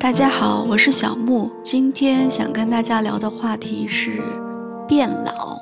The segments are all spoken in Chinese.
大家好，我是小木。今天想跟大家聊的话题是变老。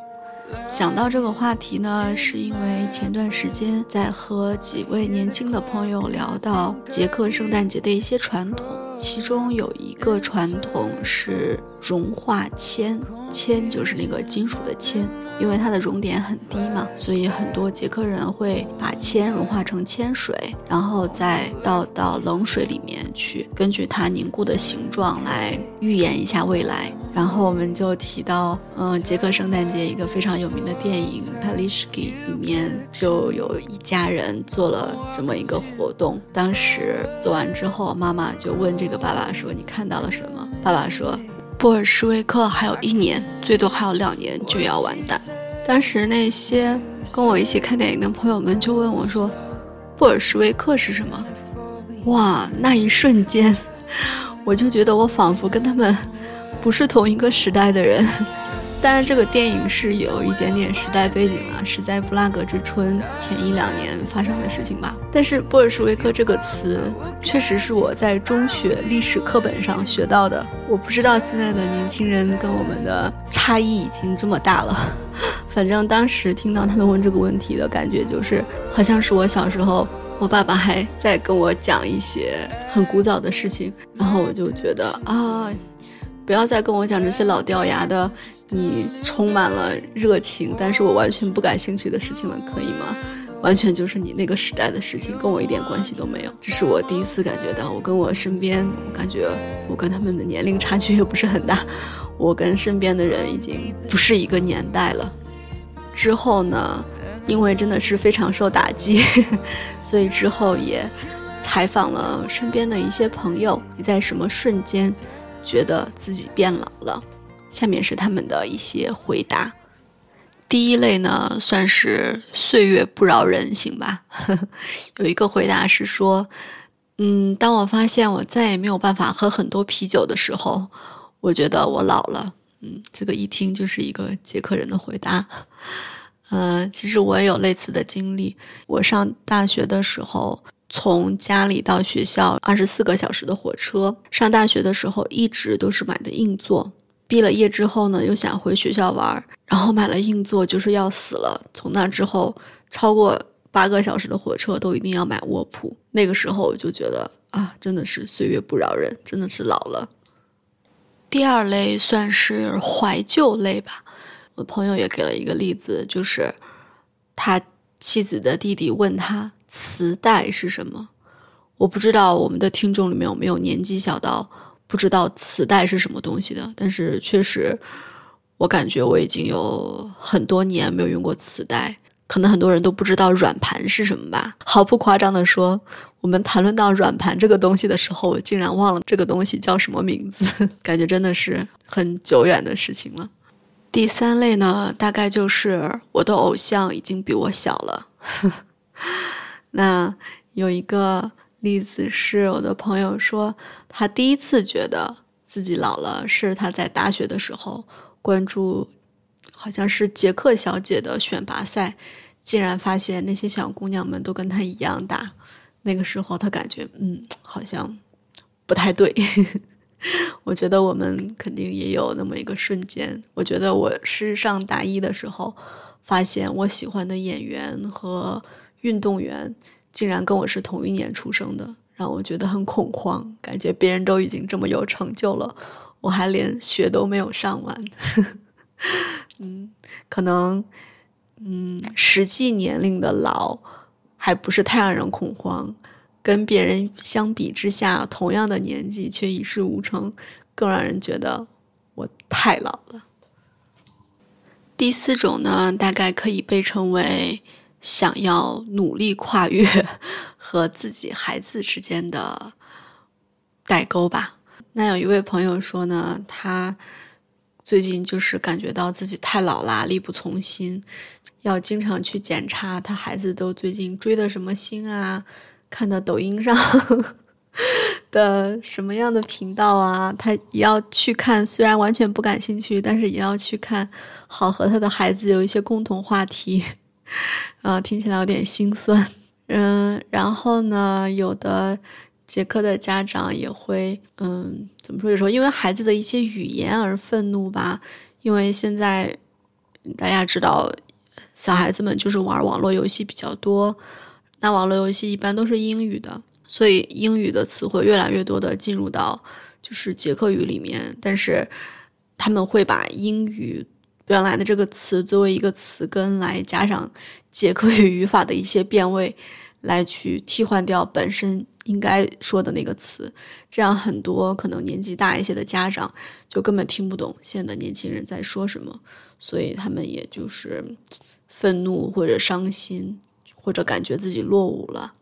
想到这个话题呢，是因为前段时间在和几位年轻的朋友聊到捷克圣诞节的一些传统，其中有一个传统是融化铅，铅就是那个金属的铅。因为它的熔点很低嘛，所以很多捷克人会把铅融化成铅水，然后再倒到冷水里面去，根据它凝固的形状来预言一下未来。然后我们就提到，嗯，捷克圣诞节一个非常有名的电影《p a l i s h k i 里面就有一家人做了这么一个活动。当时做完之后，妈妈就问这个爸爸说：“你看到了什么？”爸爸说。布尔什维克还有一年，最多还有两年就要完蛋。当时那些跟我一起看电影的朋友们就问我说：“布尔什维克是什么？”哇，那一瞬间，我就觉得我仿佛跟他们不是同一个时代的人。当然，这个电影是有一点点时代背景啊，是在布拉格之春前一两年发生的事情吧。但是布尔什维克这个词，确实是我在中学历史课本上学到的。我不知道现在的年轻人跟我们的差异已经这么大了。反正当时听到他们问这个问题的感觉，就是好像是我小时候，我爸爸还在跟我讲一些很古早的事情，然后我就觉得啊。不要再跟我讲这些老掉牙的，你充满了热情，但是我完全不感兴趣的事情了，可以吗？完全就是你那个时代的事情，跟我一点关系都没有。这是我第一次感觉到，我跟我身边，我感觉我跟他们的年龄差距也不是很大，我跟身边的人已经不是一个年代了。之后呢，因为真的是非常受打击，所以之后也采访了身边的一些朋友，你在什么瞬间？觉得自己变老了，下面是他们的一些回答。第一类呢，算是岁月不饶人，行吧？有一个回答是说，嗯，当我发现我再也没有办法喝很多啤酒的时候，我觉得我老了。嗯，这个一听就是一个捷克人的回答。呃，其实我也有类似的经历。我上大学的时候。从家里到学校二十四个小时的火车，上大学的时候一直都是买的硬座。毕了业之后呢，又想回学校玩，然后买了硬座，就是要死了。从那之后，超过八个小时的火车都一定要买卧铺。那个时候我就觉得啊，真的是岁月不饶人，真的是老了。第二类算是怀旧类吧。我朋友也给了一个例子，就是他妻子的弟弟问他。磁带是什么？我不知道我们的听众里面有没有年纪小到不知道磁带是什么东西的。但是确实，我感觉我已经有很多年没有用过磁带。可能很多人都不知道软盘是什么吧？毫不夸张的说，我们谈论到软盘这个东西的时候，我竟然忘了这个东西叫什么名字，感觉真的是很久远的事情了。第三类呢，大概就是我的偶像已经比我小了。那有一个例子是我的朋友说，他第一次觉得自己老了，是他在大学的时候关注，好像是杰克小姐的选拔赛，竟然发现那些小姑娘们都跟他一样大。那个时候他感觉，嗯，好像不太对。我觉得我们肯定也有那么一个瞬间。我觉得我是上大一的时候，发现我喜欢的演员和。运动员竟然跟我是同一年出生的，让我觉得很恐慌，感觉别人都已经这么有成就了，我还连学都没有上完。嗯，可能，嗯，实际年龄的老还不是太让人恐慌，跟别人相比之下，同样的年纪却一事无成，更让人觉得我太老了。第四种呢，大概可以被称为。想要努力跨越 和自己孩子之间的代沟吧。那有一位朋友说呢，他最近就是感觉到自己太老啦，力不从心，要经常去检查他孩子都最近追的什么星啊，看的抖音上 的什么样的频道啊，他也要去看。虽然完全不感兴趣，但是也要去看，好和他的孩子有一些共同话题。啊，听起来有点心酸。嗯，然后呢，有的杰克的家长也会，嗯，怎么说？有时候因为孩子的一些语言而愤怒吧。因为现在大家知道，小孩子们就是玩网络游戏比较多，那网络游戏一般都是英语的，所以英语的词汇越来越多的进入到就是捷克语里面，但是他们会把英语原来的这个词作为一个词根来加上捷克语语法的一些变位，来去替换掉本身。应该说的那个词，这样很多可能年纪大一些的家长就根本听不懂现在的年轻人在说什么，所以他们也就是愤怒或者伤心，或者感觉自己落伍了。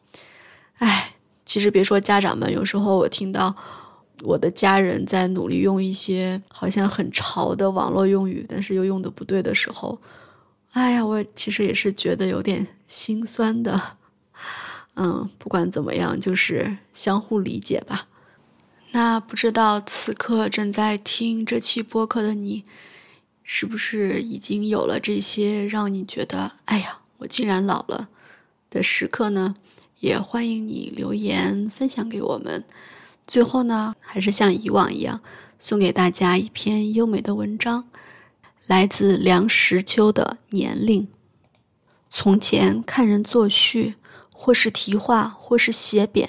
唉，其实别说家长们，有时候我听到我的家人在努力用一些好像很潮的网络用语，但是又用的不对的时候，哎呀，我其实也是觉得有点心酸的。嗯，不管怎么样，就是相互理解吧。那不知道此刻正在听这期播客的你，是不是已经有了这些让你觉得“哎呀，我竟然老了”的时刻呢？也欢迎你留言分享给我们。最后呢，还是像以往一样，送给大家一篇优美的文章，来自梁实秋的《年龄》。从前看人作序。或是题画，或是写匾，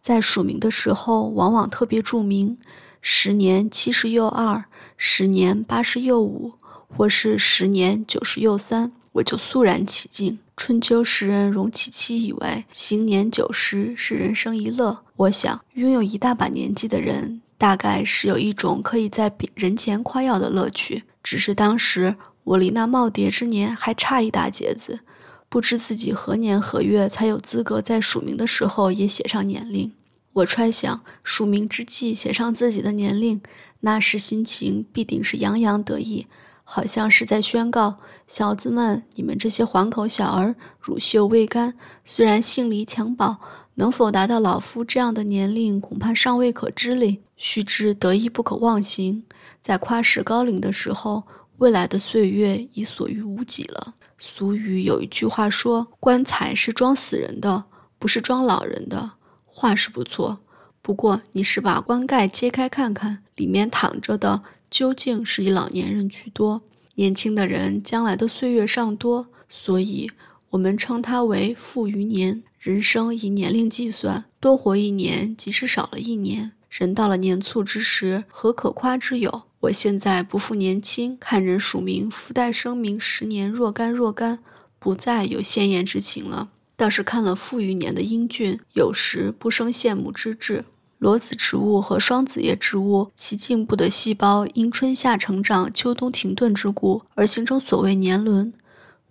在署名的时候，往往特别注明“十年七十又二，十年八十又五，或是十年九十又三”，我就肃然起敬。春秋时人荣其期以为行年九十是人生一乐。我想，拥有一大把年纪的人，大概是有一种可以在别人前夸耀的乐趣。只是当时我离那耄耋之年还差一大截子。不知自己何年何月才有资格在署名的时候也写上年龄。我揣想，署名之际写上自己的年龄，那时心情必定是洋洋得意，好像是在宣告：小子们，你们这些黄口小儿，乳臭未干，虽然姓李襁褓，能否达到老夫这样的年龄，恐怕尚未可知哩。须知得意不可忘形，在夸世高龄的时候，未来的岁月已所余无几了。俗语有一句话说：“棺材是装死人的，不是装老人的。”话是不错，不过你是把棺盖揭开看看，里面躺着的究竟是以老年人居多。年轻的人将来的岁月尚多，所以我们称它为“富余年”。人生以年龄计算，多活一年即是少了一年。人到了年卒之时，何可夸之有？我现在不复年轻，看人署名附带声明十年若干若干，不再有鲜艳之情了。倒是看了富余年的英俊，有时不生羡慕之志。裸子植物和双子叶植物，其茎部的细胞因春夏成长、秋冬停顿之故，而形成所谓年轮。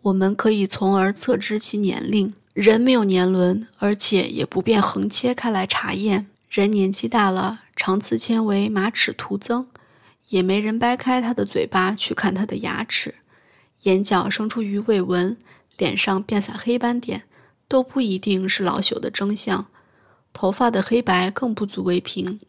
我们可以从而测知其年龄。人没有年轮，而且也不便横切开来查验。人年纪大了，长刺纤维马齿徒增。也没人掰开他的嘴巴去看他的牙齿，眼角生出鱼尾纹，脸上变散黑斑点，都不一定是老朽的征象。头发的黑白更不足为凭。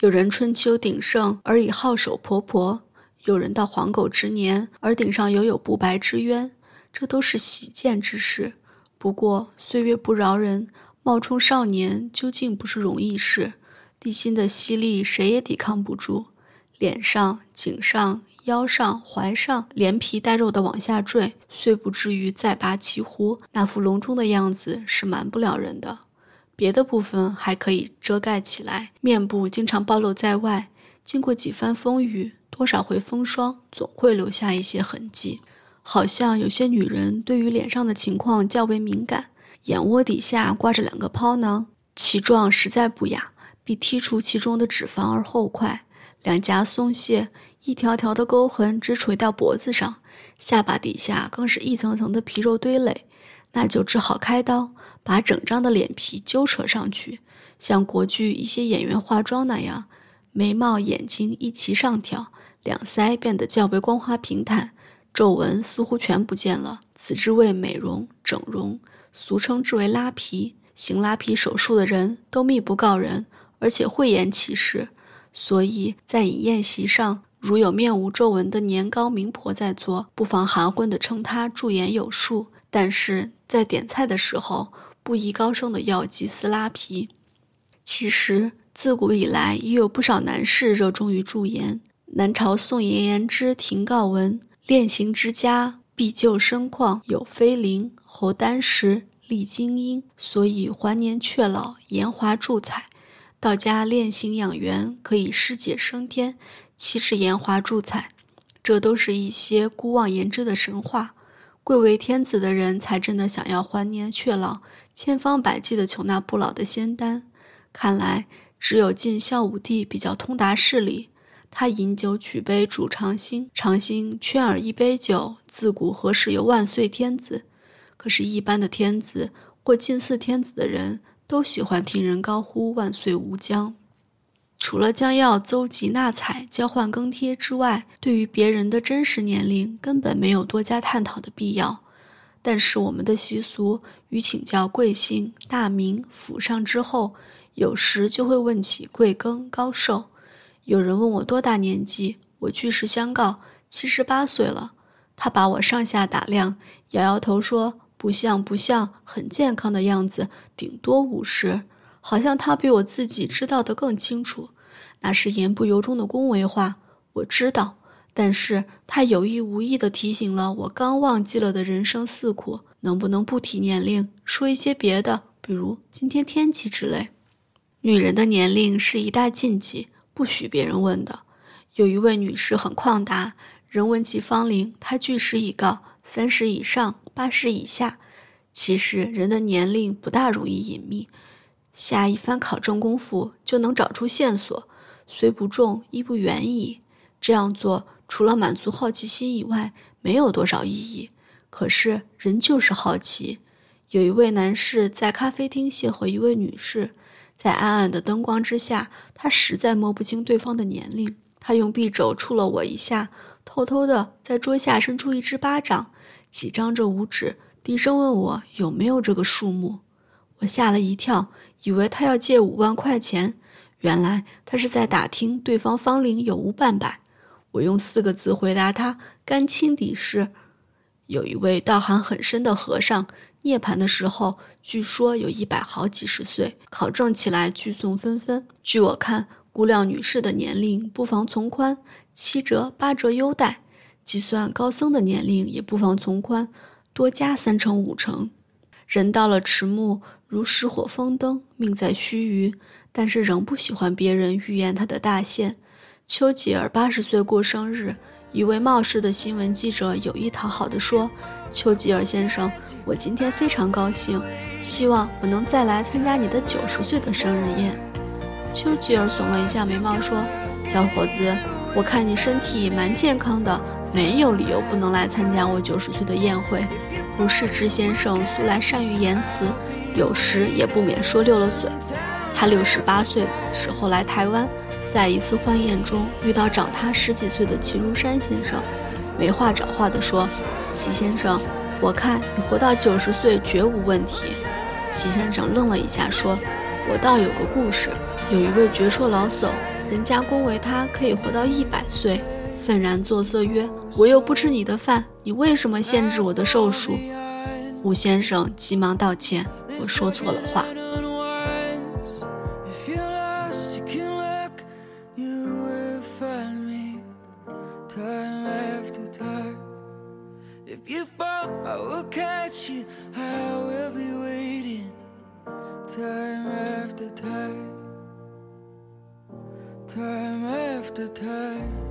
有人春秋鼎盛而已好手婆婆，有人到黄狗之年而顶上犹有不白之冤，这都是喜见之事。不过岁月不饶人，冒充少年究竟不是容易事，地心的吸力谁也抵抗不住。脸上、颈上、腰上、怀上，连皮带肉的往下坠，虽不至于再拔其胡，那副隆中的样子是瞒不了人的。别的部分还可以遮盖起来，面部经常暴露在外，经过几番风雨，多少回风霜，总会留下一些痕迹。好像有些女人对于脸上的情况较为敏感，眼窝底下挂着两个泡囊，其状实在不雅，必剔除其中的脂肪而后快。两颊松懈，一条条的沟痕直垂到脖子上，下巴底下更是一层层的皮肉堆垒，那就只好开刀，把整张的脸皮揪扯上去，像国剧一些演员化妆那样，眉毛、眼睛一齐上挑，两腮变得较为光滑平坦，皱纹似乎全不见了。此之谓美容整容，俗称之为拉皮。行拉皮手术的人都密不告人，而且讳言其事。所以在饮宴席上，如有面无皱纹的年高名婆在座，不妨含混地称她驻颜有术。但是在点菜的时候，不宜高声地要鸡丝拉皮。其实自古以来，已有不少男士热衷于驻颜。南朝宋颜言之廷诰文：“练行之家，必就深旷，有飞灵，侯丹石，历精英，所以还年却老，颜华著彩。道家炼形养元，可以师解升天，岂止颜华著彩？这都是一些孤妄言之的神话。贵为天子的人才真的想要还年却老，千方百计的求那不老的仙丹。看来只有晋孝武帝比较通达事理。”他饮酒举杯祝长兴，长兴劝尔一杯酒。自古何时有万岁天子？可是，一般的天子或近似天子的人都喜欢听人高呼万岁无疆。除了将要邹集纳采、交换更贴之外，对于别人的真实年龄根本没有多加探讨的必要。但是，我们的习俗与请教贵姓、大名、府上之后，有时就会问起贵庚、高寿。有人问我多大年纪，我据实相告，七十八岁了。他把我上下打量，摇摇头说：“不像，不像，很健康的样子，顶多五十。”好像他比我自己知道的更清楚，那是言不由衷的恭维话。我知道，但是他有意无意地提醒了我刚忘记了的人生四苦。能不能不提年龄，说一些别的，比如今天天气之类？女人的年龄是一大禁忌。不许别人问的。有一位女士很旷达，人问其芳龄，她据实以告：三十以上，八十以下。其实人的年龄不大容易隐秘，下一番考证功夫就能找出线索，虽不重，亦不远矣。这样做除了满足好奇心以外，没有多少意义。可是人就是好奇。有一位男士在咖啡厅邂逅一位女士。在暗暗的灯光之下，他实在摸不清对方的年龄。他用臂肘触了我一下，偷偷的在桌下伸出一只巴掌，几张着五指，低声问我有没有这个数目。我吓了一跳，以为他要借五万块钱，原来他是在打听对方芳龄有无半百。我用四个字回答他：干亲底事。有一位道行很深的和尚。涅槃的时候，据说有一百好几十岁，考证起来聚众纷纷。据我看，估量女士的年龄，不妨从宽，七折八折优待；计算高僧的年龄，也不妨从宽，多加三成五成。人到了迟暮，如失火风灯，命在须臾，但是仍不喜欢别人预言他的大限。丘吉尔八十岁过生日。一位冒失的新闻记者有意讨好地说：“丘吉尔先生，我今天非常高兴，希望我能再来参加你的九十岁的生日宴。”丘吉尔耸了一下眉毛说：“小伙子，我看你身体蛮健康的，没有理由不能来参加我九十岁的宴会。吴世之先生素来善于言辞，有时也不免说溜了嘴。他六十八岁时候来台湾。”在一次欢宴中遇到长他十几岁的齐如山先生，没话找话地说：“齐先生，我看你活到九十岁绝无问题。”齐先生愣了一下，说：“我倒有个故事，有一位绝绰老叟，人家恭维他可以活到一百岁，愤然作色曰：‘我又不吃你的饭，你为什么限制我的寿数？’吴先生急忙道歉：‘我说错了话。’” time after time.